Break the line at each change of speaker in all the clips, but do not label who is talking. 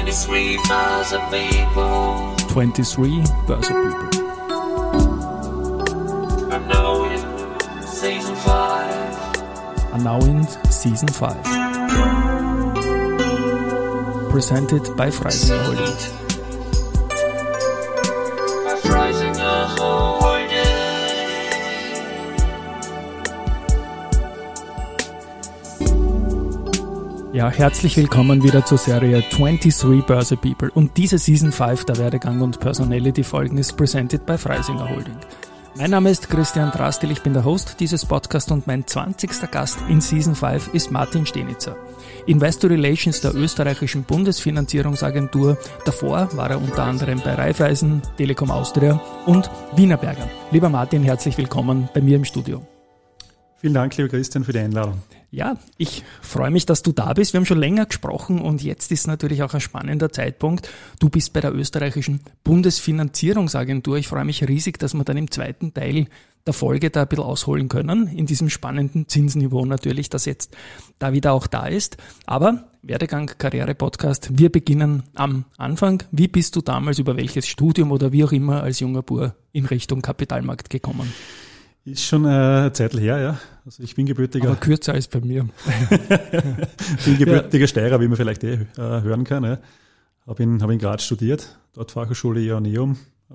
23 Börse People.
23 Börse People.
I'm now in season 5.
are now in season 5. Presented by Holdings. Ja, herzlich willkommen wieder zur Serie 23 Börse People. Und diese Season 5 der Werdegang und Personality Folgen ist presented by Freisinger Holding. Mein Name ist Christian Drastil, ich bin der Host dieses Podcasts und mein 20. Gast in Season 5 ist Martin Stenitzer. Investor Relations der österreichischen Bundesfinanzierungsagentur. Davor war er unter anderem bei Raiffeisen, Telekom Austria und Wienerberger. Lieber Martin, herzlich willkommen bei mir im Studio.
Vielen Dank, lieber Christian, für die Einladung.
Ja, ich freue mich, dass du da bist. Wir haben schon länger gesprochen und jetzt ist natürlich auch ein spannender Zeitpunkt. Du bist bei der österreichischen Bundesfinanzierungsagentur. Ich freue mich riesig, dass wir dann im zweiten Teil der Folge da ein bisschen ausholen können, in diesem spannenden Zinsniveau natürlich, das jetzt da wieder auch da ist. Aber Werdegang Karriere Podcast, wir beginnen am Anfang. Wie bist du damals über welches Studium oder wie auch immer als junger Bur in Richtung Kapitalmarkt gekommen?
Ist schon äh, eine Zeit her, ja. Also ich bin gebürtiger,
Aber kürzer als bei mir.
bin gebürtiger Steirer, wie man vielleicht eh äh, hören kann. Ja. Habe in, hab in Graz studiert, dort Fachhochschule Ioneum äh,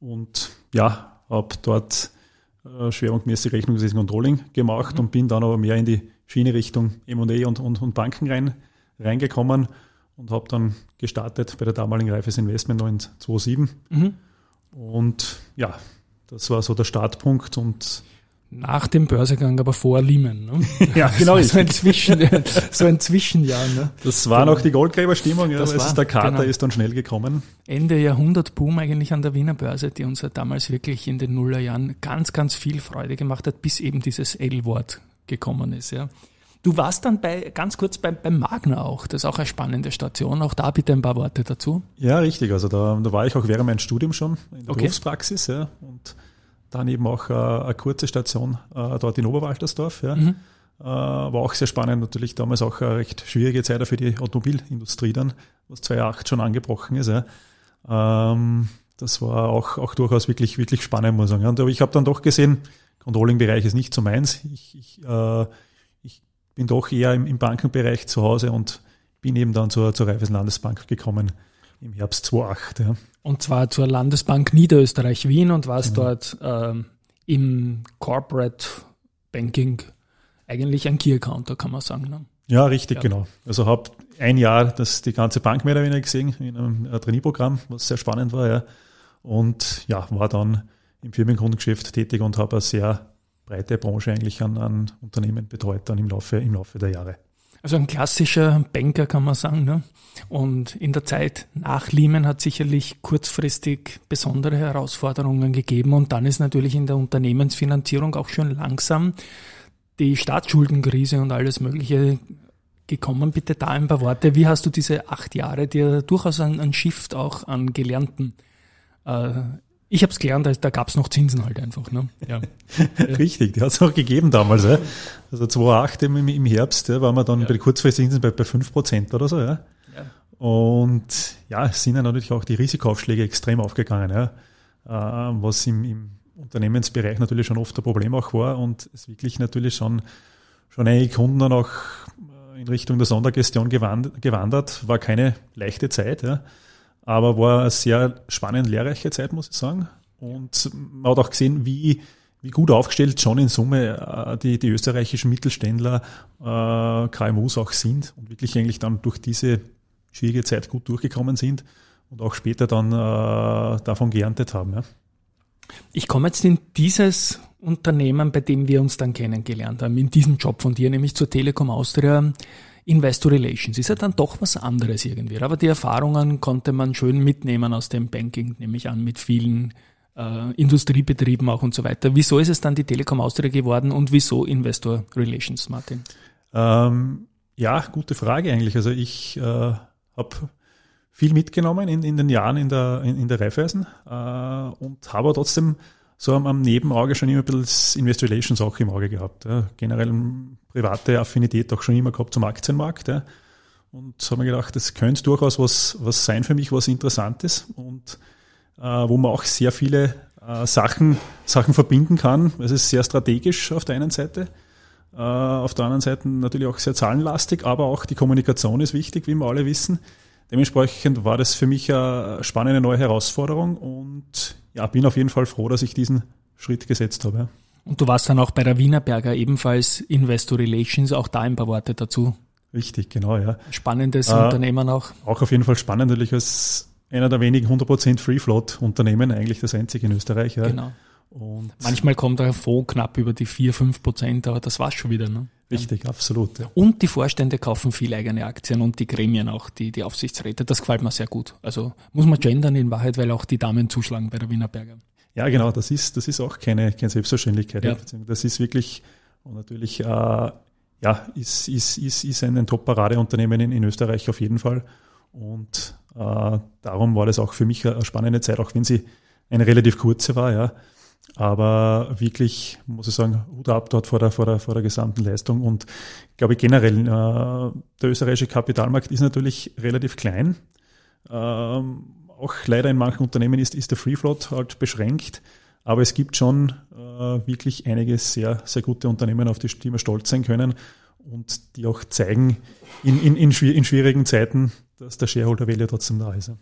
und ja, habe dort äh, schwerpunktmäßig Rechnungswesen Controlling gemacht und bin dann aber mehr in die Schiene Richtung M&A und, und, und Banken rein, reingekommen und habe dann gestartet bei der damaligen Reifes Investment noch in 2007
Mhm.
und ja, das war so der Startpunkt und
Nach dem Börsegang, aber vor Lehman. Ne?
Ja, genau,
So ein, Zwischen, so ein Zwischenjahr. Ne?
Das war noch die Goldgräberstimmung, ja,
Das
aber es
war,
ist der Kater
genau.
ist dann schnell gekommen.
Ende Jahrhundert Boom eigentlich an der Wiener Börse, die uns ja damals wirklich in den Nullerjahren ganz, ganz viel Freude gemacht hat, bis eben dieses L-Wort gekommen ist. Ja. Du warst dann bei, ganz kurz beim, beim Magna auch. Das ist auch eine spannende Station. Auch da bitte ein paar Worte dazu.
Ja, richtig. Also da, da war ich auch während meinem Studium schon in der
Okay.
Berufspraxis, ja, und dann eben auch äh, eine kurze Station äh, dort in Oberwaltersdorf. Ja.
Mhm.
Äh, war auch sehr spannend, natürlich damals auch eine recht schwierige Zeit für die Automobilindustrie dann, was 2008 schon angebrochen ist. Ja. Ähm, das war auch, auch durchaus wirklich, wirklich spannend, muss ich sagen. Und, aber ich habe dann doch gesehen, Controlling-Bereich ist nicht so meins. Ich, ich, äh, bin doch eher im, im Bankenbereich zu Hause und bin eben dann zur, zur Raiffeisen Landesbank gekommen im Herbst 2008. Ja.
Und zwar zur Landesbank Niederösterreich Wien und warst dort ähm, im Corporate Banking eigentlich ein Key Accounter, kann man sagen. Ne?
Ja, richtig,
Ja.
genau. Also habe ein Jahr das die ganze Bank mehr oder weniger gesehen in einem äh, Trainee-Programm, was sehr spannend war, ja. Und ja, war dann im Firmenkundengeschäft tätig und habe eine sehr breite Branche eigentlich an, an Unternehmen betreut dann im Laufe, im Laufe der Jahre.
Also ein klassischer Banker kann man sagen. Ne? Und in der Zeit nach Lehman hat sicherlich kurzfristig besondere Herausforderungen gegeben. Und dann ist natürlich in der Unternehmensfinanzierung auch schon langsam die Staatsschuldenkrise und alles Mögliche gekommen. Bitte da ein paar Worte. Wie hast du diese acht Jahre dir durchaus ein, ein Shift auch an Gelernten? Äh, ich habe es gelernt, da gab es noch Zinsen halt einfach. Ne? Ja.
Richtig, die hat es auch gegeben damals. Ja. Also 2008 im, im Herbst ja, waren wir dann
Ja.
bei den kurzfristigen bei, bei 5% oder so. Ja. Und ja, es sind ja natürlich auch die Risikoaufschläge extrem aufgegangen, ja. äh, was im, im Unternehmensbereich natürlich schon oft ein Problem auch war und es wirklich natürlich schon, schon einige Kunden dann auch äh, in Richtung der Sondergestion gewand- gewandert. War keine leichte Zeit, ja. Aber war eine sehr spannend lehrreiche Zeit, muss ich sagen. Und man hat auch gesehen, wie, wie gut aufgestellt schon in Summe äh, die, die österreichischen Mittelständler, äh, KMUs auch sind und wirklich eigentlich dann durch diese schwierige Zeit gut durchgekommen sind und auch später dann äh, davon geerntet haben. Ja.
Ich komme jetzt in dieses Unternehmen, bei dem wir uns dann kennengelernt haben, in diesem Job von dir, nämlich zur Telekom Austria Investor Relations. Ist ja dann doch was anderes irgendwie. Aber die Erfahrungen konnte man schön mitnehmen aus dem Banking, nehme ich an, mit vielen äh, Industriebetrieben auch und so weiter. Wieso ist es dann die Telekom Austria geworden und wieso Investor Relations, Martin?
Ähm, ja, gute Frage eigentlich. Also ich äh, habe viel mitgenommen in, in den Jahren in der, in, in der Raiffeisen äh, und habe trotzdem so am, am Nebenauge schon immer ein bisschen das Investor Relations auch im Auge gehabt. Ja. Generell private Affinität auch schon immer gehabt zum Aktienmarkt. Ja. und habe mir gedacht, das könnte durchaus was, was sein für mich, was Interessantes und äh, wo man auch sehr viele äh, Sachen, Sachen verbinden kann. Es ist sehr strategisch auf der einen Seite, äh, auf der anderen Seite natürlich auch sehr zahlenlastig, aber auch die Kommunikation ist wichtig, wie wir alle wissen. Dementsprechend war das für mich eine spannende neue Herausforderung und ja, bin auf jeden Fall froh, dass ich diesen Schritt gesetzt habe.
Und du warst dann auch bei der Wienerberger ebenfalls Investor Relations, auch da ein paar Worte dazu.
Richtig, genau, ja.
Spannendes äh, Unternehmen auch.
Auch auf jeden Fall spannend, natürlich als einer der wenigen 100% Free Float Unternehmen, eigentlich das einzige in Österreich. Ja.
Genau. Und Manchmal kommt der Fonds knapp über die 4, 5 Prozent, aber das war's schon wieder. Ne?
Richtig, absolut. Ja.
Und die Vorstände kaufen viel eigene Aktien und die Gremien auch, die, die Aufsichtsräte. Das gefällt mir sehr gut. Also muss man gendern in Wahrheit, weil auch die Damen zuschlagen bei der Wienerberger.
Ja, genau, das ist, das ist auch keine, keine Selbstverständlichkeit. Ja. Das ist wirklich und natürlich äh, ja, ist, ist, ist, ist ein Top-Paradeunternehmen in, in Österreich auf jeden Fall. Und äh, darum war das auch für mich eine spannende Zeit, auch wenn sie eine relativ kurze war, ja. Aber wirklich, muss ich sagen, Hut ab dort vor der, vor der, vor der gesamten Leistung. Und ich glaube generell, äh, der österreichische Kapitalmarkt ist natürlich relativ klein. Ähm, auch leider in manchen Unternehmen ist, ist der Free Float halt beschränkt. Aber es gibt schon äh, wirklich einige sehr, sehr gute Unternehmen, auf die, die wir stolz sein können und die auch zeigen in, in, in, in schwierigen Zeiten, dass der Shareholder Value trotzdem da ist.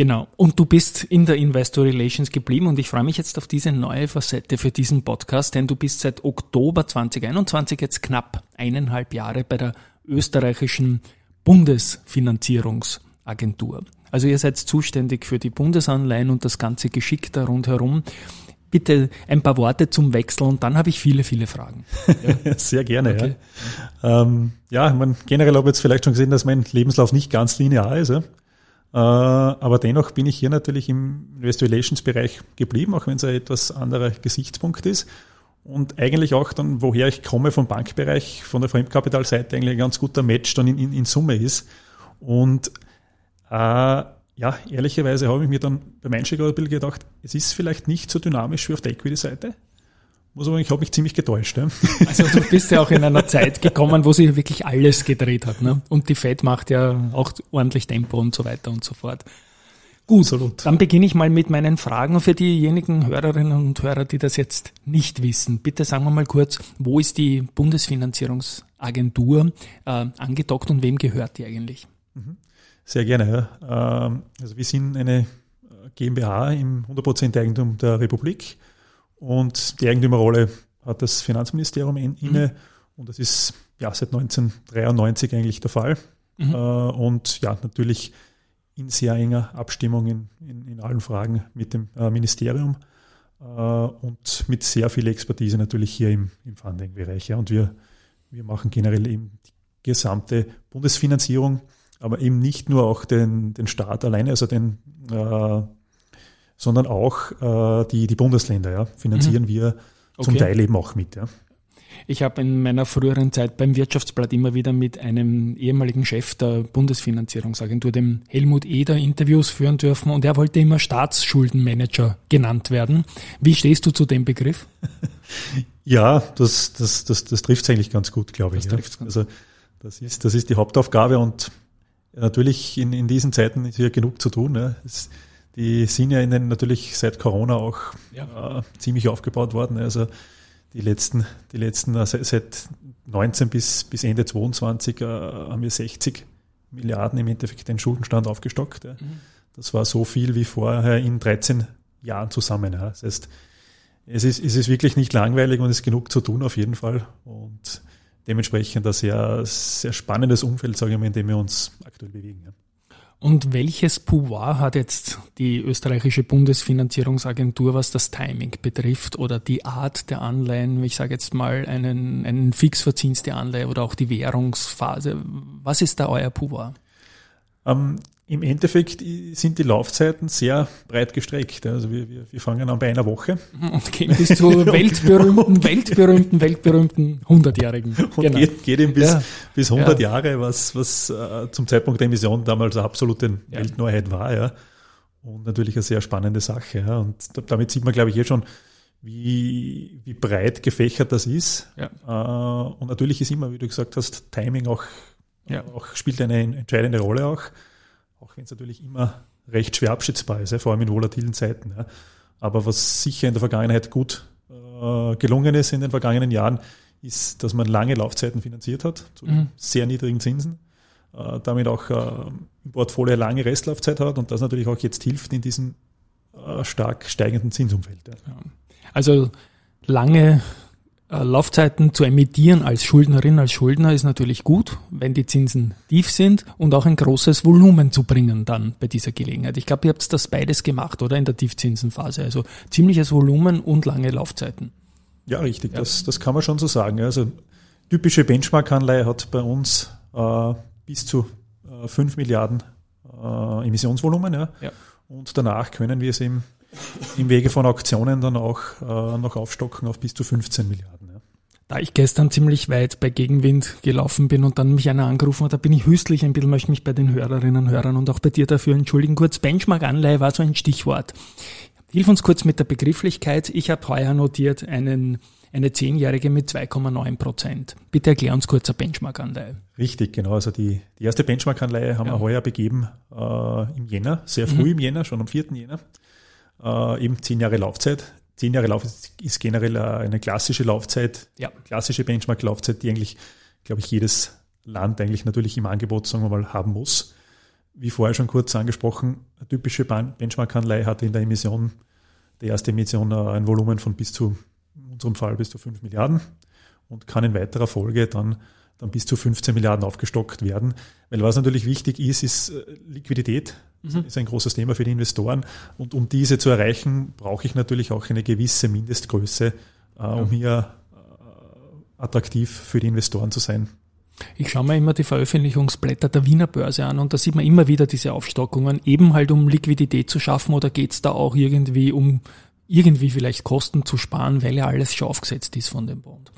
Genau. Und du bist in der Investor Relations geblieben und ich freue mich jetzt auf diese neue Facette für diesen Podcast, denn du bist seit Oktober 2021 jetzt knapp eineinhalb Jahre bei der österreichischen Bundesfinanzierungsagentur. Also ihr seid zuständig für die Bundesanleihen und das ganze Geschick da rundherum. Bitte ein paar Worte zum Wechsel und dann habe ich viele, viele Fragen.
Ja. Sehr gerne, okay. ja. Ähm, ja, man, generell habe ich jetzt vielleicht schon gesehen, dass mein Lebenslauf nicht ganz linear ist. Ja. Äh, aber dennoch bin ich hier natürlich im Investor Relations Bereich geblieben, auch wenn es ein etwas anderer Gesichtspunkt ist. Und eigentlich auch dann, woher ich komme vom Bankbereich, von der Fremdkapitalseite eigentlich ein ganz guter Match dann in, in, in Summe ist. Und äh, ja, ehrlicherweise habe ich mir dann beim Einstieg ein gedacht, es ist vielleicht nicht so dynamisch wie auf der Equity-Seite. Muss aber, ich habe mich ziemlich getäuscht. Ja.
Also du bist ja auch in einer Zeit gekommen, wo sich wirklich alles gedreht hat. Ne? Und die Fed macht ja auch ordentlich Tempo und so weiter und so fort. Gut, Absolut. dann beginne ich mal mit meinen Fragen für diejenigen Hörerinnen und Hörer, die das jetzt nicht wissen. Bitte sagen wir mal kurz, wo ist die Bundesfinanzierungsagentur äh, angedockt und wem gehört die eigentlich?
Mhm. Sehr gerne. Ja. Ähm, also wir sind eine äh, GmbH im 100% Eigentum der Republik und die Eigentümerrolle hat das Finanzministerium inne mhm. und das ist ja seit 1993 eigentlich der Fall. Mhm. Äh, und ja, natürlich in sehr enger Abstimmung in, in, in allen Fragen mit dem äh, Ministerium und mit sehr viel Expertise natürlich hier im, im Funding-Bereich. Ja. Und wir, wir machen generell eben die gesamte Bundesfinanzierung aber eben nicht nur auch den, den Staat alleine, also den, äh, sondern auch äh, die, die Bundesländer, ja, finanzieren mhm. wir zum okay. Teil eben auch mit. Ja.
Ich habe in meiner früheren Zeit beim Wirtschaftsblatt immer wieder mit einem ehemaligen Chef der Bundesfinanzierungsagentur, dem Helmut Eder, Interviews führen dürfen und er wollte immer Staatsschuldenmanager genannt werden. Wie stehst du zu dem Begriff?
Ja, das, das, das, das trifft es eigentlich ganz gut, glaube ich. Das, ja. also, das, ist, das ist die Hauptaufgabe und natürlich in, in diesen Zeiten ist hier genug zu tun. Ne? Es, die sind ja in den, natürlich seit Corona auch ja. äh, ziemlich aufgebaut worden. Also die letzten, die letzten äh, seit 19 bis, bis Ende 22 äh, haben wir 60 Milliarden im Endeffekt den Schuldenstand aufgestockt. Ja. Mhm. Das war so viel wie vorher in 13 Jahren zusammen. Ja. Das heißt, es ist, es ist wirklich nicht langweilig und es ist genug zu tun auf jeden Fall. Und dementsprechend ein sehr, sehr spannendes Umfeld, sage ich mal, in dem wir uns aktuell bewegen. Ja.
Und welches Pouvoir hat jetzt die österreichische Bundesfinanzierungsagentur, was das Timing betrifft oder die Art der Anleihen? Ich sage jetzt mal einen, einen Fixverzins der Anleihe oder auch die Währungsphase. Was ist da euer Pouvoir?
Ähm, im Endeffekt sind die Laufzeiten sehr breit gestreckt. Also wir, wir, wir fangen an bei einer Woche.
Und gehen bis zu weltberühmten, weltberühmten, weltberühmten 100-Jährigen.
Und genau. geht, geht eben bis, ja. bis 100 ja. Jahre, was, was äh, zum Zeitpunkt der Emission damals eine absolute ja. Weltneuheit war. Ja. Und natürlich eine sehr spannende Sache. Ja. Und damit sieht man, glaube ich, hier schon, wie, wie breit gefächert das ist. Ja. Äh, und natürlich ist immer, wie du gesagt hast, Timing auch auch, spielt eine entscheidende Rolle auch, auch wenn es natürlich immer recht schwer abschätzbar ist, vor allem in volatilen Zeiten. Aber was sicher in der Vergangenheit gut äh, gelungen ist in den vergangenen Jahren, ist, dass man lange Laufzeiten finanziert hat, zu
Mhm.
sehr niedrigen Zinsen, äh, damit auch äh, im Portfolio eine lange Restlaufzeit hat und das natürlich auch jetzt hilft in diesem stark steigenden Zinsumfeld.
Also lange Laufzeiten zu emittieren als Schuldnerin, als Schuldner ist natürlich gut, wenn die Zinsen tief sind und auch ein großes Volumen zu bringen dann bei dieser Gelegenheit. Ich glaube, ihr habt das beides gemacht, oder? In der Tiefzinsenphase. Also ziemliches Volumen und lange Laufzeiten.
Ja, richtig, Das, das kann man schon so sagen. ja. Also typische Benchmark-Anleihe hat bei uns äh, bis zu äh, 5 Milliarden äh, Emissionsvolumen. Ja.
Ja.
Und danach können wir es im, im Wege von Auktionen dann auch äh, noch aufstocken auf bis zu 15 Milliarden. Ja.
Da ich gestern ziemlich weit bei Gegenwind gelaufen bin und dann mich einer angerufen hat, da bin ich hüstlich ein bisschen, möchte mich bei den Hörerinnen und Hörern und auch bei dir dafür entschuldigen. Kurz, Benchmark-Anleihe war so ein Stichwort. Hilf uns kurz mit der Begrifflichkeit. Ich habe heuer notiert einen, eine zehnjährige mit 2,9 Prozent. Bitte erklär uns kurz eine Benchmark-Anleihe.
Richtig, genau. Also die, die erste Benchmark-Anleihe haben
Ja.
wir heuer begeben äh, im Jänner, sehr früh im Jänner, schon am 4. Jänner. Äh, eben zehn Jahre Laufzeit. Zehn Jahre Laufzeit ist generell äh, eine klassische Laufzeit,
Ja.
klassische Benchmark-Laufzeit, die eigentlich, glaube ich, jedes Land eigentlich natürlich im Angebot, sagen wir mal, haben muss. Wie vorher schon kurz angesprochen, eine typische Benchmark-Anleihe hatte in der Emission, der erste Emission, äh, ein Volumen von bis zu, in unserem Fall bis zu 5 Milliarden und kann in weiterer Folge dann, dann bis zu 15 Milliarden aufgestockt werden. Weil was natürlich wichtig ist, ist äh, Liquidität. Das ist ein großes Thema für die Investoren. Und um diese zu erreichen, brauche ich natürlich auch eine gewisse Mindestgröße, äh, um hier äh, attraktiv für die Investoren zu sein.
Ich schaue mir immer die Veröffentlichungsblätter der Wiener Börse an und da sieht man immer wieder diese Aufstockungen, eben halt um Liquidität zu schaffen oder geht es da auch irgendwie um irgendwie vielleicht Kosten zu sparen, weil ja alles schon aufgesetzt ist von dem Bond.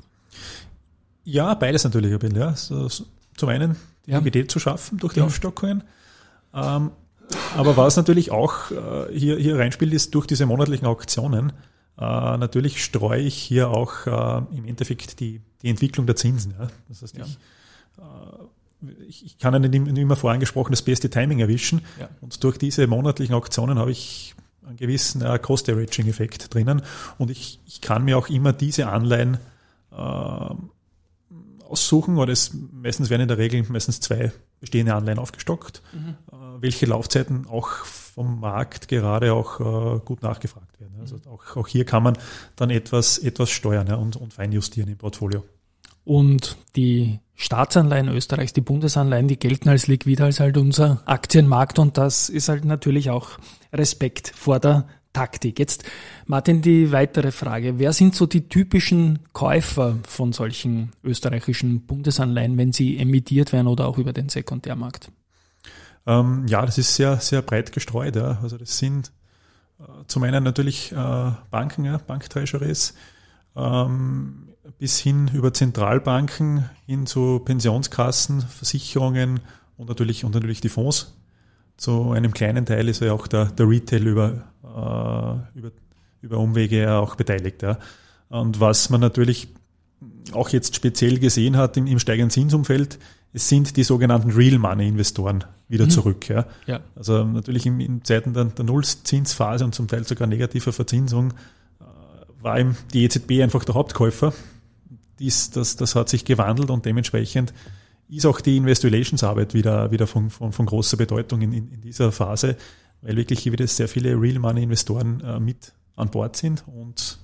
Ja, beides natürlich ein bisschen. Ja. So, so, zum einen die
Ja.
Liquidität zu schaffen durch die
Ja.
Aufstockungen. Ähm, aber was natürlich auch äh, hier, hier reinspielt, ist durch diese monatlichen Auktionen, äh, natürlich streue ich hier auch äh, im Endeffekt die, die Entwicklung der Zinsen. Ja. Das heißt,
Ja.
ich, äh, ich, ich kann ja nicht nicht immer vorangesprochen das beste Timing erwischen.
Ja.
Und durch diese monatlichen Auktionen habe ich einen gewissen äh, Cost-Averaging-Effekt drinnen. Und ich, ich kann mir auch immer diese Anleihen äh, aussuchen, oder es, meistens werden in der Regel meistens zwei bestehende Anleihen aufgestockt, äh, welche Laufzeiten auch vom Markt gerade auch äh, gut nachgefragt werden. Also auch, auch hier kann man dann etwas, etwas steuern ja, und, und feinjustieren im Portfolio.
Und die Staatsanleihen Österreichs, die Bundesanleihen, die gelten als liquid als halt unser Aktienmarkt und das ist halt natürlich auch Respekt vor der Taktik. Jetzt, Martin, die weitere Frage. Wer sind so die typischen Käufer von solchen österreichischen Bundesanleihen, wenn sie emittiert werden oder auch über den Sekundärmarkt?
Ähm, ja, das ist sehr, sehr breit gestreut. Ja. Also das sind äh, zum einen natürlich äh, Banken, ja, Banktreasuries, ähm, bis hin über Zentralbanken, hin zu Pensionskassen, Versicherungen und natürlich, und natürlich die Fonds. Zu einem kleinen Teil ist ja auch der, der Retail über, äh, über, über Umwege ja auch beteiligt. Ja. Und was man natürlich auch jetzt speziell gesehen hat im, im steigenden Zinsumfeld, es sind die sogenannten Real Money Investoren wieder zurück. Ja.
Ja.
Also natürlich in, in Zeiten der, der Nullzinsphase und zum Teil sogar negativer Verzinsung äh, war eben die EZB einfach der Hauptkäufer. Dies, das, das hat sich gewandelt und dementsprechend ist auch die Investor Relations Arbeit wieder, wieder von, von, von großer Bedeutung in, in, in dieser Phase, weil wirklich hier wieder sehr viele Real Money Investoren äh, mit an Bord sind und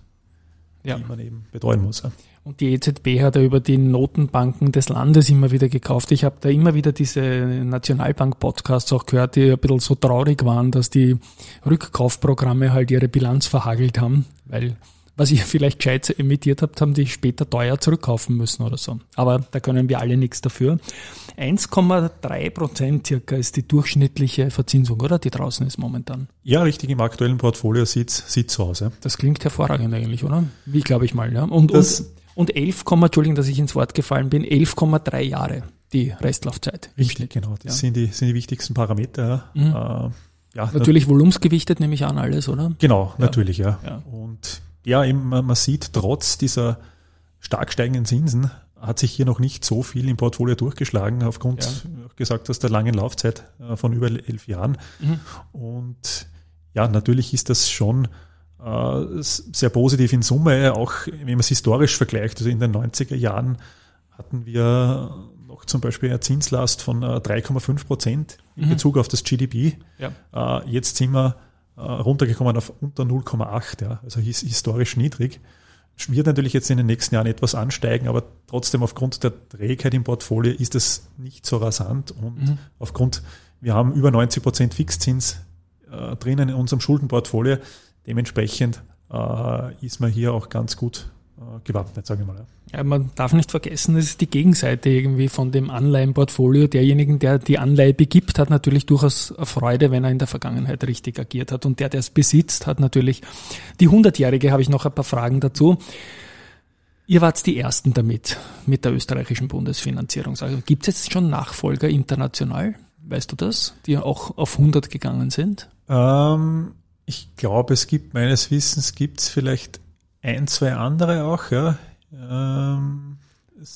Ja.
die man eben betreuen muss. Ja.
Und die EZB hat ja über die Notenbanken des Landes immer wieder gekauft. Ich habe da immer wieder diese Nationalbank-Podcasts auch gehört, die ein bisschen so traurig waren, dass die Rückkaufprogramme halt ihre Bilanz verhagelt haben, weil was ihr vielleicht gescheit emittiert habt, haben die später teuer zurückkaufen müssen oder so. Aber da können wir alle nichts dafür. 1,3 Prozent circa ist die durchschnittliche Verzinsung, oder? Die draußen ist momentan.
ja, richtig, im aktuellen Portfolio sieht es so aus. Ja.
Das klingt hervorragend eigentlich, oder? Wie glaube ich mal, ja. Und,
Das-
und, und 11, Entschuldigung, dass ich ins Wort gefallen bin, 11,3 Jahre die Restlaufzeit.
Richtig, genau. Das
Ja.
sind, die, sind die wichtigsten Parameter. Ja. Äh, ja,
Natürlich volumensgewichtet, nehme ich an, alles, oder?
Genau, natürlich, ja.
Ja.
Und ja, eben, man, sieht trotz dieser stark steigenden Zinsen, hat sich hier noch nicht so viel im Portfolio durchgeschlagen, aufgrund, ja. gesagt hast, der langen Laufzeit äh, von über elf Jahren. Mhm. Und ja, natürlich ist das schon äh, sehr positiv in Summe, auch wenn man es historisch vergleicht. Also in den 90er Jahren hatten wir noch zum Beispiel eine Zinslast von 3,5 äh, Prozent in mhm. Bezug auf das GDP. Ja. Jetzt sind wir runtergekommen auf unter 0,8, ja, also historisch niedrig wird natürlich jetzt in den nächsten Jahren etwas ansteigen, aber trotzdem aufgrund der Trägheit im Portfolio ist es nicht so rasant und mhm. aufgrund, wir haben über 90 Prozent Fixzins äh, drinnen in unserem Schuldenportfolio. Dementsprechend äh, ist man hier auch ganz gut äh, gewappnet, sage ich mal.
Ja, man darf nicht vergessen, das ist die Gegenseite irgendwie von dem Anleihenportfolio. Derjenigen, der die Anleihe begibt, hat natürlich durchaus Freude, wenn er in der Vergangenheit richtig agiert hat. Und der, der es besitzt, hat natürlich die hundertjährige, habe ich noch ein paar Fragen dazu. Ihr wart die Ersten damit, mit der österreichischen Bundesfinanzierung. Also, Gibt es jetzt schon Nachfolger international? Weißt du das, die auch auf 100 gegangen sind?
Ähm, ich glaube, es gibt meines Wissens gibt es vielleicht ein, zwei andere auch, ja. Ähm,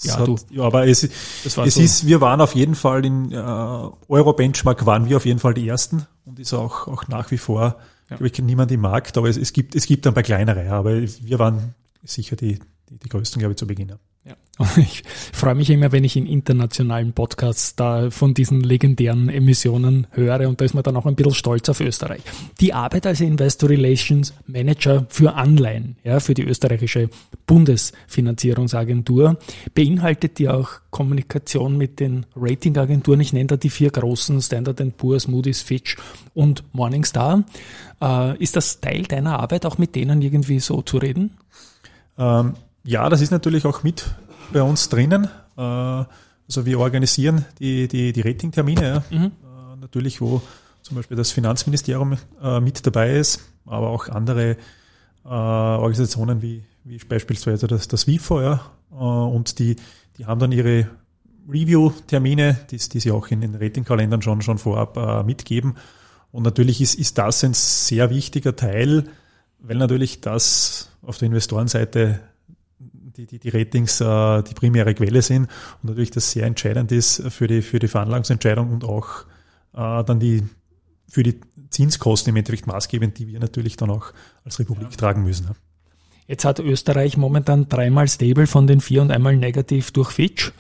ja, hat, du. ja, aber es, es so. ist, wir waren auf jeden Fall in äh, Euro-Benchmark waren wir auf jeden Fall die ersten und ist auch, auch nach wie vor, ja. glaube ich, niemand im Markt, aber es, es gibt, es gibt ein paar kleinere, aber wir waren sicher die, die, die größten, glaube ich, zu Beginn.
Ja. Ich freue mich immer, wenn ich in internationalen Podcasts da von diesen legendären Emissionen höre und da ist man dann auch ein bisschen stolz auf Österreich. Die Arbeit als Investor Relations Manager für Anleihen, ja, für die österreichische Bundesfinanzierungsagentur, beinhaltet die auch Kommunikation mit den Ratingagenturen. Ich nenne da die vier großen Standard Poor's, Moody's, Fitch und Morningstar. Äh, ist das Teil deiner Arbeit, auch mit denen irgendwie so zu reden?
Ähm ja, das ist natürlich auch mit bei uns drinnen. Äh, also wir organisieren die, die, die Ratingtermine, mhm. Äh, natürlich, wo zum Beispiel das Finanzministerium äh, mit dabei ist, aber auch andere Organisationen wie, wie beispielsweise das, das WIFO, ja, und die, die haben dann ihre Review-Termine, die, die sie auch in den Ratingkalendern schon, schon vorab mitgeben. Und natürlich ist, ist das ein sehr wichtiger Teil, weil natürlich das auf der Investorenseite die, die, die Ratings äh, die primäre Quelle sind und natürlich das sehr entscheidend ist für die, für die Veranlagungsentscheidung und auch äh, dann die für die Zinskosten im Endeffekt maßgebend, die wir natürlich dann auch als Republik ja. tragen müssen.
Jetzt hat Österreich momentan dreimal stable von den vier und einmal negativ durch Fitch.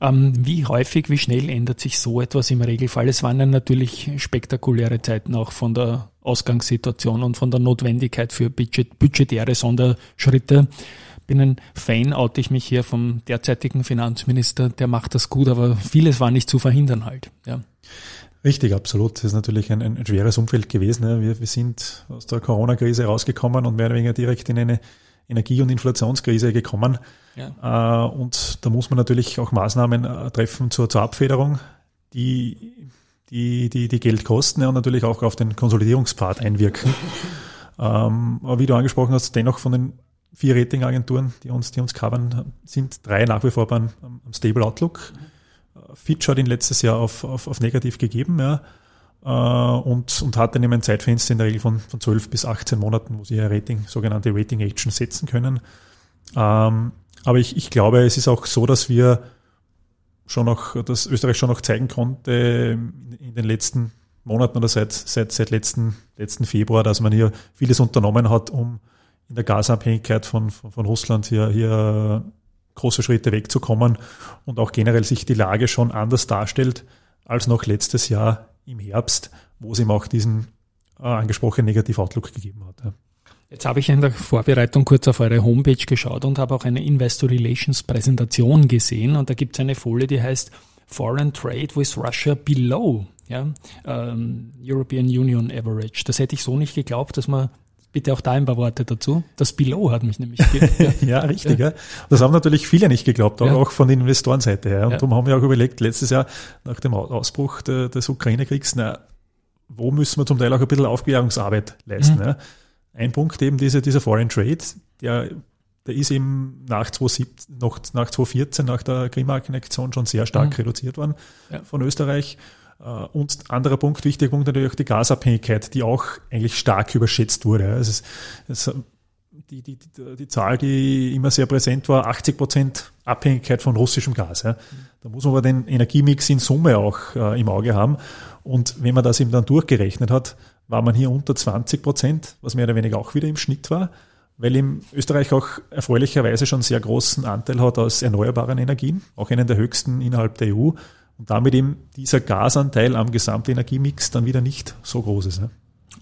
Ähm, wie häufig, wie schnell ändert sich so etwas im Regelfall? Es waren ja natürlich spektakuläre Zeiten auch von der Ausgangssituation und von der Notwendigkeit für budget, budgetäre Sonderschritte bin ein Fan, oute ich mich hier vom derzeitigen Finanzminister, der macht das gut, aber vieles war nicht zu verhindern halt. Ja.
Richtig, absolut. Das ist natürlich ein, ein schweres Umfeld gewesen. Wir, wir sind aus der Corona-Krise rausgekommen und mehr oder weniger direkt in eine Energie- und Inflationskrise gekommen. Ja. Äh, und da muss man natürlich auch Maßnahmen äh, treffen zur, zur Abfederung, die, die, die, die Geld kosten und natürlich auch auf den Konsolidierungspart einwirken. Ähm, aber wie du angesprochen hast, dennoch von den vier Ratingagenturen, die uns, die uns covern, sind drei nach wie vor beim am Stable Outlook. Mhm. Fitch hat ihn letztes Jahr auf, auf, auf negativ gegeben, ja, äh, und, und hat dann eben ein Zeitfenster in der Regel von, von 12 bis 18 Monaten, wo sie ihr Rating, sogenannte Rating Action setzen können. Ähm, aber ich, ich glaube, es ist auch so, dass wir schon noch, dass Österreich schon noch zeigen konnte in den letzten Monaten oder seit, seit, seit letzten, letzten Februar, dass man hier vieles unternommen hat, um in der Gasabhängigkeit von, von, von Russland hier, hier große Schritte wegzukommen und auch generell sich die Lage schon anders darstellt als noch letztes Jahr im Herbst, wo es ihm auch diesen äh, angesprochenen Negativ-Outlook gegeben hat. Ja.
Jetzt habe ich in der Vorbereitung kurz auf eure Homepage geschaut und habe auch eine Investor Relations Präsentation gesehen und da gibt es eine Folie, die heißt Foreign Trade with Russia Below ja, ähm, European Union Average. Das hätte ich so nicht geglaubt, dass man Bitte auch da ein paar Worte dazu. Das Below hat mich nämlich.
ja, ja, richtig. Ja. Das haben natürlich viele nicht geglaubt, auch, ja. auch von den Investorenseite her. Und ja. darum haben wir auch überlegt, letztes Jahr nach dem Ausbruch des Ukraine-Kriegs, na, wo müssen wir zum Teil auch ein bisschen Aufklärungsarbeit leisten. Mhm. Ja. Ein Punkt eben diese, dieser Foreign Trade, der, der ist eben nach 2017, noch nach 2014, nach der Klimaaktion schon sehr stark mhm. reduziert worden von Österreich. Äh, und anderer Punkt, wichtiger Punkt natürlich auch die Gasabhängigkeit, die auch eigentlich stark überschätzt wurde. Es ist, es, die, die, die, die Zahl, die immer sehr präsent war, 80 Prozent Abhängigkeit von russischem Gas. Ja. Da muss man aber den Energiemix in Summe auch äh, im Auge haben. Und wenn man das eben dann durchgerechnet hat, war man hier unter 20 Prozent, was mehr oder weniger auch wieder im Schnitt war, weil im Österreich auch erfreulicherweise schon sehr großen Anteil hat aus erneuerbaren Energien, auch einen der höchsten innerhalb der EU. Und damit eben dieser Gasanteil am Gesamtenergiemix dann wieder nicht so groß ist. Ja.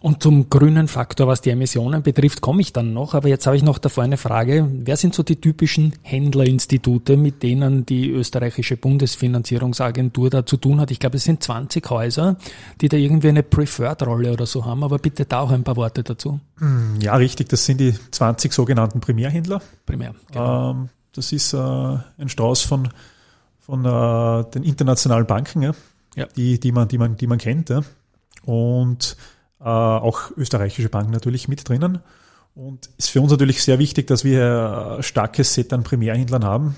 Und zum grünen Faktor, was die Emissionen betrifft, komme ich dann noch. Aber jetzt habe ich noch davor eine Frage. Wer sind so die typischen Händlerinstitute, mit denen die österreichische Bundesfinanzierungsagentur da zu tun hat? Ich glaube, es sind 20 Häuser, die da irgendwie eine Preferred-Rolle oder so haben. Aber bitte da auch ein paar Worte dazu.
Hm, ja, richtig. Das sind die 20 sogenannten Primärhändler.
Primär, genau.
Ähm, das ist äh, ein Strauß von, von äh, den internationalen Banken, ja,
Ja.
Die, die, man, die, man, die man kennt. Ja. Und äh, auch österreichische Banken natürlich mit drinnen. Und ist für uns natürlich sehr wichtig, dass wir ein starkes Set an Primärhändlern haben,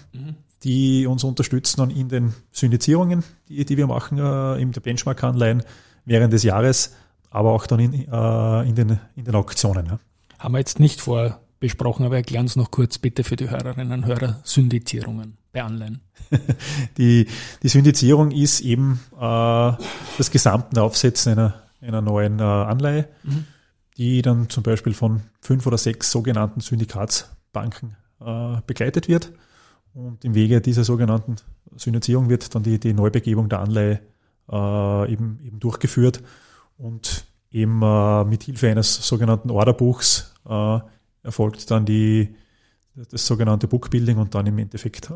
die uns unterstützen in den Syndizierungen, die, die wir machen, äh, in der Benchmark-Anleihen während des Jahres, aber auch dann in, äh, in, den, in den Auktionen. Ja.
Haben wir jetzt nicht vorbesprochen, aber erklären uns noch kurz bitte für die Hörerinnen und Hörer Syndizierungen bei Anleihen.
Die, die Syndizierung ist eben äh, das gesamte Aufsetzen einer, einer neuen äh, Anleihe, die dann zum Beispiel von fünf oder sechs sogenannten Syndikatsbanken äh, begleitet wird. Und im Wege dieser sogenannten Syndizierung wird dann die, die Neubegebung der Anleihe äh, eben, eben durchgeführt und eben äh, mit Hilfe eines sogenannten Orderbuchs äh, erfolgt dann die, das sogenannte Bookbuilding und dann im Endeffekt äh,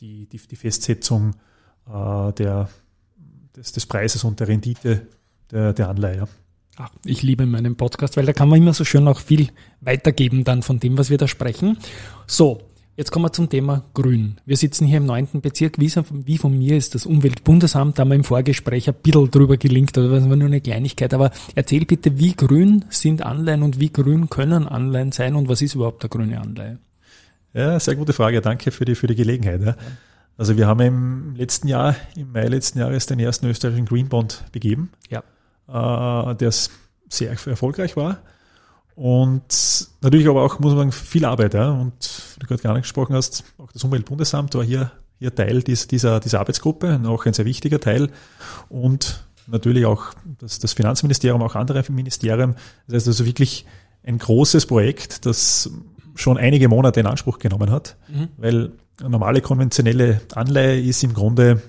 die, die, die Festsetzung äh, der, des, des Preises und der Rendite der, der Anleihe.
Ach, ich liebe meinen Podcast, weil da kann man immer so schön auch viel weitergeben dann von dem, was wir da sprechen. So, jetzt kommen wir zum Thema Grün. Wir sitzen hier im neunten Bezirk. Wie, so- wie von mir ist das Umweltbundesamt, da haben wir im Vorgespräch ein bisschen drüber gelinkt, aber das war nur eine Kleinigkeit. Aber erzähl bitte, wie grün sind Anleihen und wie grün können Anleihen sein und was ist überhaupt eine grüne Anleihe?
Ja, sehr gute Frage. Danke für die, für die Gelegenheit. Ja. Also wir haben im letzten Jahr, im Mai letzten Jahres, den ersten österreichischen Green Bond begeben,
Ja.
äh, der sehr erfolgreich war. Und natürlich aber auch, muss man sagen, viel Arbeit. Ja. Und wie du gerade gar nicht gesprochen hast, auch das Umweltbundesamt war hier, hier Teil dies- dieser, dieser Arbeitsgruppe, auch ein sehr wichtiger Teil. Und natürlich auch das, das Finanzministerium, auch andere Ministerien. Das heißt also wirklich ein großes Projekt, das schon einige Monate in Anspruch genommen hat, weil eine normale konventionelle Anleihe ist im Grunde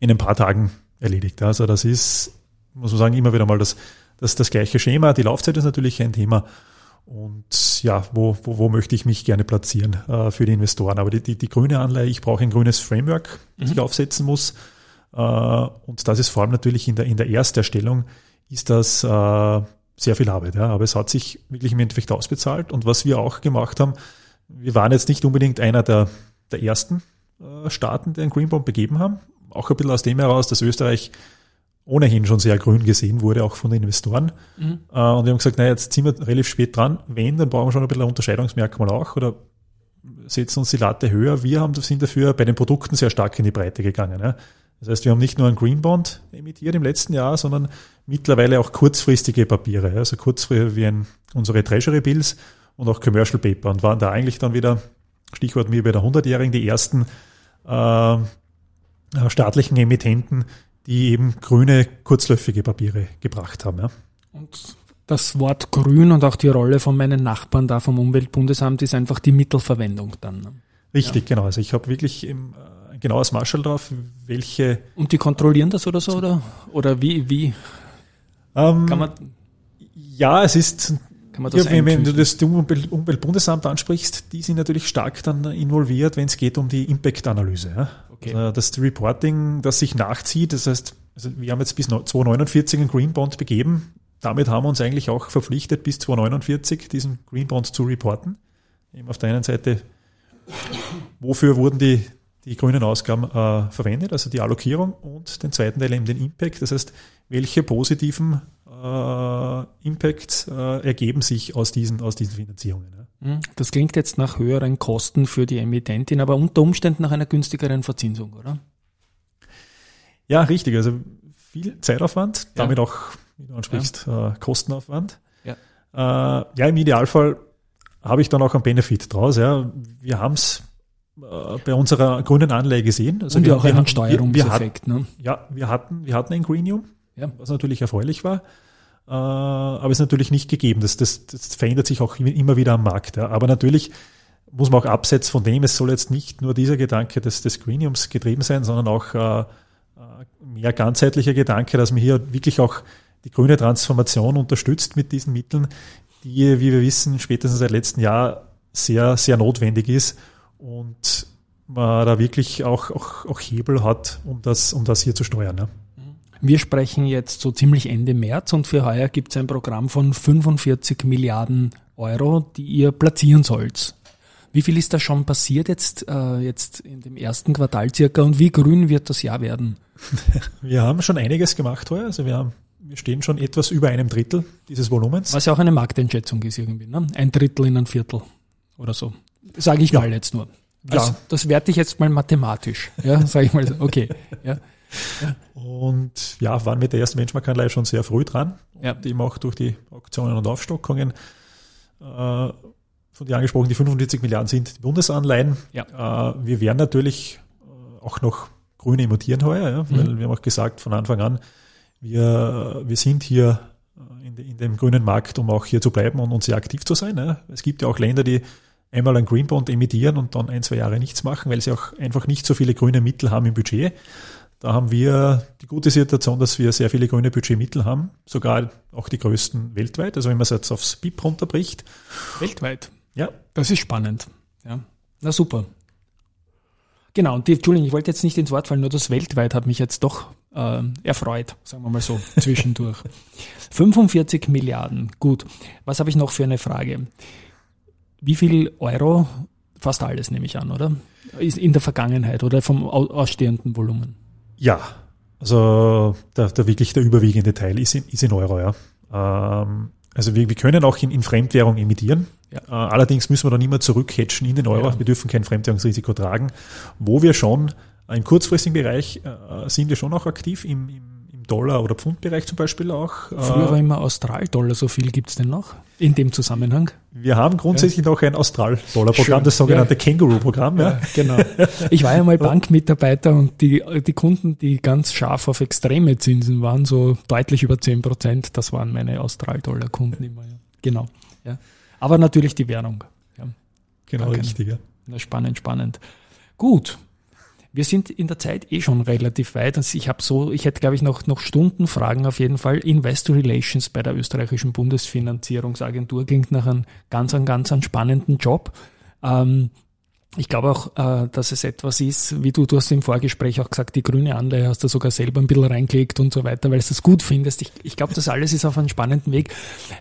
in ein paar Tagen erledigt. Also das ist, muss man sagen, immer wieder mal das, das, das gleiche Schema. Die Laufzeit ist natürlich ein Thema. Und ja, wo, wo, wo möchte ich mich gerne platzieren äh, für die Investoren? Aber die, die, die grüne Anleihe, ich brauche ein grünes Framework, das ich aufsetzen muss. Äh, und das ist vor allem natürlich in der, in der Ersterstellung, ist das äh, sehr viel Arbeit. Ja. Aber es hat sich wirklich im Endeffekt ausbezahlt. Und was wir auch gemacht haben, wir waren jetzt nicht unbedingt einer der, der ersten äh, Staaten, die einen Green Bond begeben haben. Auch ein bisschen aus dem heraus, dass Österreich ohnehin schon sehr grün gesehen wurde, auch von den Investoren. Äh, und wir haben gesagt, naja, jetzt sind wir relativ spät dran. Wenn, dann brauchen wir schon ein bisschen ein Unterscheidungsmerkmal auch oder setzen uns die Latte höher. Wir haben, sind dafür bei den Produkten sehr stark in die Breite gegangen. Ja. Das heißt, wir haben nicht nur einen Green Bond emittiert im letzten Jahr, sondern mittlerweile auch kurzfristige Papiere, ja. also kurzfristig wie ein, unsere Treasury Bills und auch Commercial Paper und waren da eigentlich dann wieder, Stichwort wie bei der 100-Jährigen, die ersten äh, äh, staatlichen Emittenten, die eben grüne, kurzläufige Papiere gebracht haben. Ja.
Und das Wort grün und auch die Rolle von meinen Nachbarn da vom Umweltbundesamt ist einfach die Mittelverwendung dann. ne?
Richtig, genau. Also ich habe wirklich im, äh, genaues Marschall drauf, welche
Und die kontrollieren das oder so, oder? Oder wie, wie
ähm,
kann man,
ja, es ist
kann man das
ja, wenn, wenn du das Umwelt- Umweltbundesamt ansprichst, die sind natürlich stark dann involviert, wenn es geht um die Impact-Analyse. Ja?
Okay.
Also das Reporting, das sich nachzieht, das heißt, also wir haben jetzt bis 2049 einen Green Bond begeben. Damit haben wir uns eigentlich auch verpflichtet, bis 2049 diesen Green Bond zu reporten. Eben auf der einen Seite, wofür wurden die, die grünen Ausgaben äh, verwendet, also die Allokierung und den zweiten Teil eben den Impact, das heißt, welche positiven äh, Impacts äh, ergeben sich aus diesen, aus diesen Finanzierungen. Ja.
Hm, Das klingt jetzt nach höheren Kosten für die Emittentin, aber unter Umständen nach einer günstigeren Verzinsung, oder?
Ja, richtig. Also viel Zeitaufwand, damit auch, wie du ansprichst, äh, Kostenaufwand.
Ja.
Äh, ja, im Idealfall habe ich dann auch einen Benefit draus. Ja. Wir haben es bei unserer grünen Anleihe gesehen.
Also Und wir, auch einen Steuerungseffekt.
Wir, wir hatten, ne? Ja, wir hatten, wir hatten ein Greenium, ja. was natürlich erfreulich war. Äh, aber ist natürlich nicht gegeben. Das, das, das verändert sich auch immer wieder am Markt. Ja. Aber natürlich muss man auch abseits von dem, es soll jetzt nicht nur dieser Gedanke des, des Greeniums getrieben sein, sondern auch äh, äh mehr ganzheitlicher Gedanke, dass man hier wirklich auch die grüne Transformation unterstützt mit diesen Mitteln, die, wie wir wissen, spätestens seit letztem Jahr sehr, sehr notwendig ist und man da wirklich auch, auch, auch Hebel hat, um das, um das hier zu steuern. Ne?
Wir sprechen jetzt so ziemlich Ende März und für heuer gibt es ein Programm von 45 Milliarden Euro, die ihr platzieren sollt. Wie viel ist da schon passiert jetzt, äh, jetzt in dem ersten Quartal circa und wie grün wird das Jahr werden?
Wir haben schon einiges gemacht heuer. Also wir haben wir stehen schon etwas über einem Drittel dieses Volumens.
Was ja auch eine Markteinschätzung ist irgendwie, ne? Ein Drittel in ein Viertel oder so. Sage ich ja. mal jetzt nur. Also, ja. Das werte ich jetzt mal mathematisch. Ja, sage ich mal so. Okay. Ja.
ja. Und ja, waren mit der ersten Benchmark-Anleihe schon sehr früh dran. Ja. Und eben auch durch die Auktionen und Aufstockungen. Äh, von dir angesprochen, die 45 Milliarden sind die Bundesanleihen. Ja. Äh, wir werden natürlich äh, auch noch grüne emittieren heuer, ja, weil mhm. wir haben auch gesagt von Anfang an, wir, wir sind hier in, in, dem grünen Markt, um auch hier zu bleiben und, und sehr aktiv zu sein. Ja. Es gibt ja auch Länder, die einmal ein Green Bond emittieren und dann ein, zwei Jahre nichts machen, weil sie auch einfach nicht so viele grüne Mittel haben im Budget. Da haben wir die gute Situation, dass wir sehr viele grüne Budgetmittel haben, sogar auch die größten weltweit. Also wenn man es jetzt aufs BIP runterbricht.
Weltweit? Ja. Das ist spannend. Ja. Na super. Genau, und die, Entschuldigung, ich wollte jetzt nicht ins Wort fallen, nur das weltweit hat mich jetzt doch äh, erfreut, sagen wir mal so, zwischendurch. 45 Milliarden, gut. Was habe ich noch für eine Frage? Wie viel Euro, fast alles nehme ich an, oder? Ist in der Vergangenheit oder vom ausstehenden Volumen?
Ja, also der, der wirklich der überwiegende Teil ist in, ist in Euro, ja. Ähm, also wir, wir können auch in, in Fremdwährung emittieren. Ja. Äh, allerdings müssen wir dann immer zurückhatchen in den Euro. Ja. Wir dürfen kein Fremdwährungsrisiko tragen. Wo wir schon im kurzfristigen Bereich äh, sind wir schon auch aktiv im, im Dollar- oder Pfundbereich zum Beispiel auch.
Früher war immer Austral-Dollar, so viel gibt es denn noch in dem Zusammenhang?
Wir haben grundsätzlich ja. noch ein Austral-Dollar-Programm, das sogenannte ja. Känguru-Programm. Ja. ja.
genau. Ich war ja mal Bankmitarbeiter und die, die Kunden, die ganz scharf auf extreme Zinsen waren, so deutlich über 10 Prozent, das waren meine Austral-Dollar-Kunden immer. Genau. Ja. Aber natürlich die Währung.
Genau, Danke. richtig.
Ja. Spannend, spannend. Gut, wir sind in der Zeit eh schon relativ weit. Also ich habe so, ich hätte glaube ich noch, noch Stunden Fragen auf jeden Fall. Investor Relations bei der österreichischen Bundesfinanzierungsagentur klingt nach einem ganz, ganz einem spannenden Job. Ähm, ich glaube auch, äh, dass es etwas ist, wie du, du hast im Vorgespräch auch gesagt, die grüne Anleihe hast du sogar selber ein bisschen reingelegt und so weiter, weil du es gut findest. Ich, ich glaube, das alles ist auf einem spannenden Weg.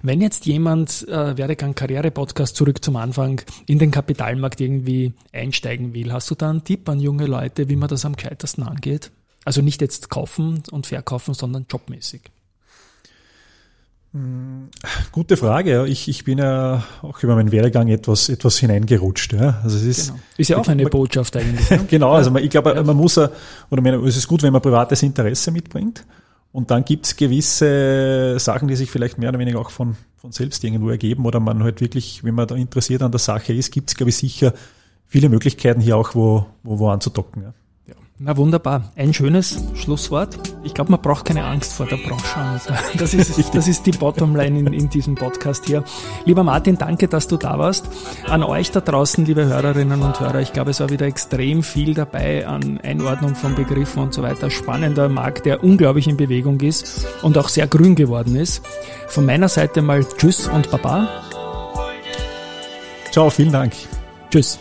Wenn jetzt jemand, äh, Werdegang Karriere Podcast zurück zum Anfang, in den Kapitalmarkt irgendwie einsteigen will, hast du da einen Tipp an junge Leute, wie man das am gescheitesten angeht? Also nicht jetzt kaufen und verkaufen, sondern jobmäßig.
Gute Frage. Ich, ich bin ja auch über meinen Werdegang etwas, etwas hineingerutscht. Ja. Also es ist,
genau. ist ja auch eine Botschaft eigentlich.
Ne? genau, also man, ich glaube, ja. man muss, oder es ist gut, wenn man privates Interesse mitbringt. Und dann gibt es gewisse Sachen, die sich vielleicht mehr oder weniger auch von, von selbst irgendwo ergeben oder man halt wirklich, wenn man da interessiert an der Sache ist, gibt es, glaube ich, sicher viele Möglichkeiten hier auch, wo, wo, wo anzudocken. Ja.
Na wunderbar. Ein schönes Schlusswort. Ich glaube, man braucht keine Angst vor der Branche. Das ist, das ist die Bottomline in, in diesem Podcast hier. Lieber Martin, danke, dass du da warst. An euch da draußen, liebe Hörerinnen und Hörer, ich glaube, es war wieder extrem viel dabei an Einordnung von Begriffen und so weiter. Spannender Markt, der unglaublich in Bewegung ist und auch sehr grün geworden ist. Von meiner Seite mal Tschüss und Baba.
Ciao, vielen Dank.
Tschüss.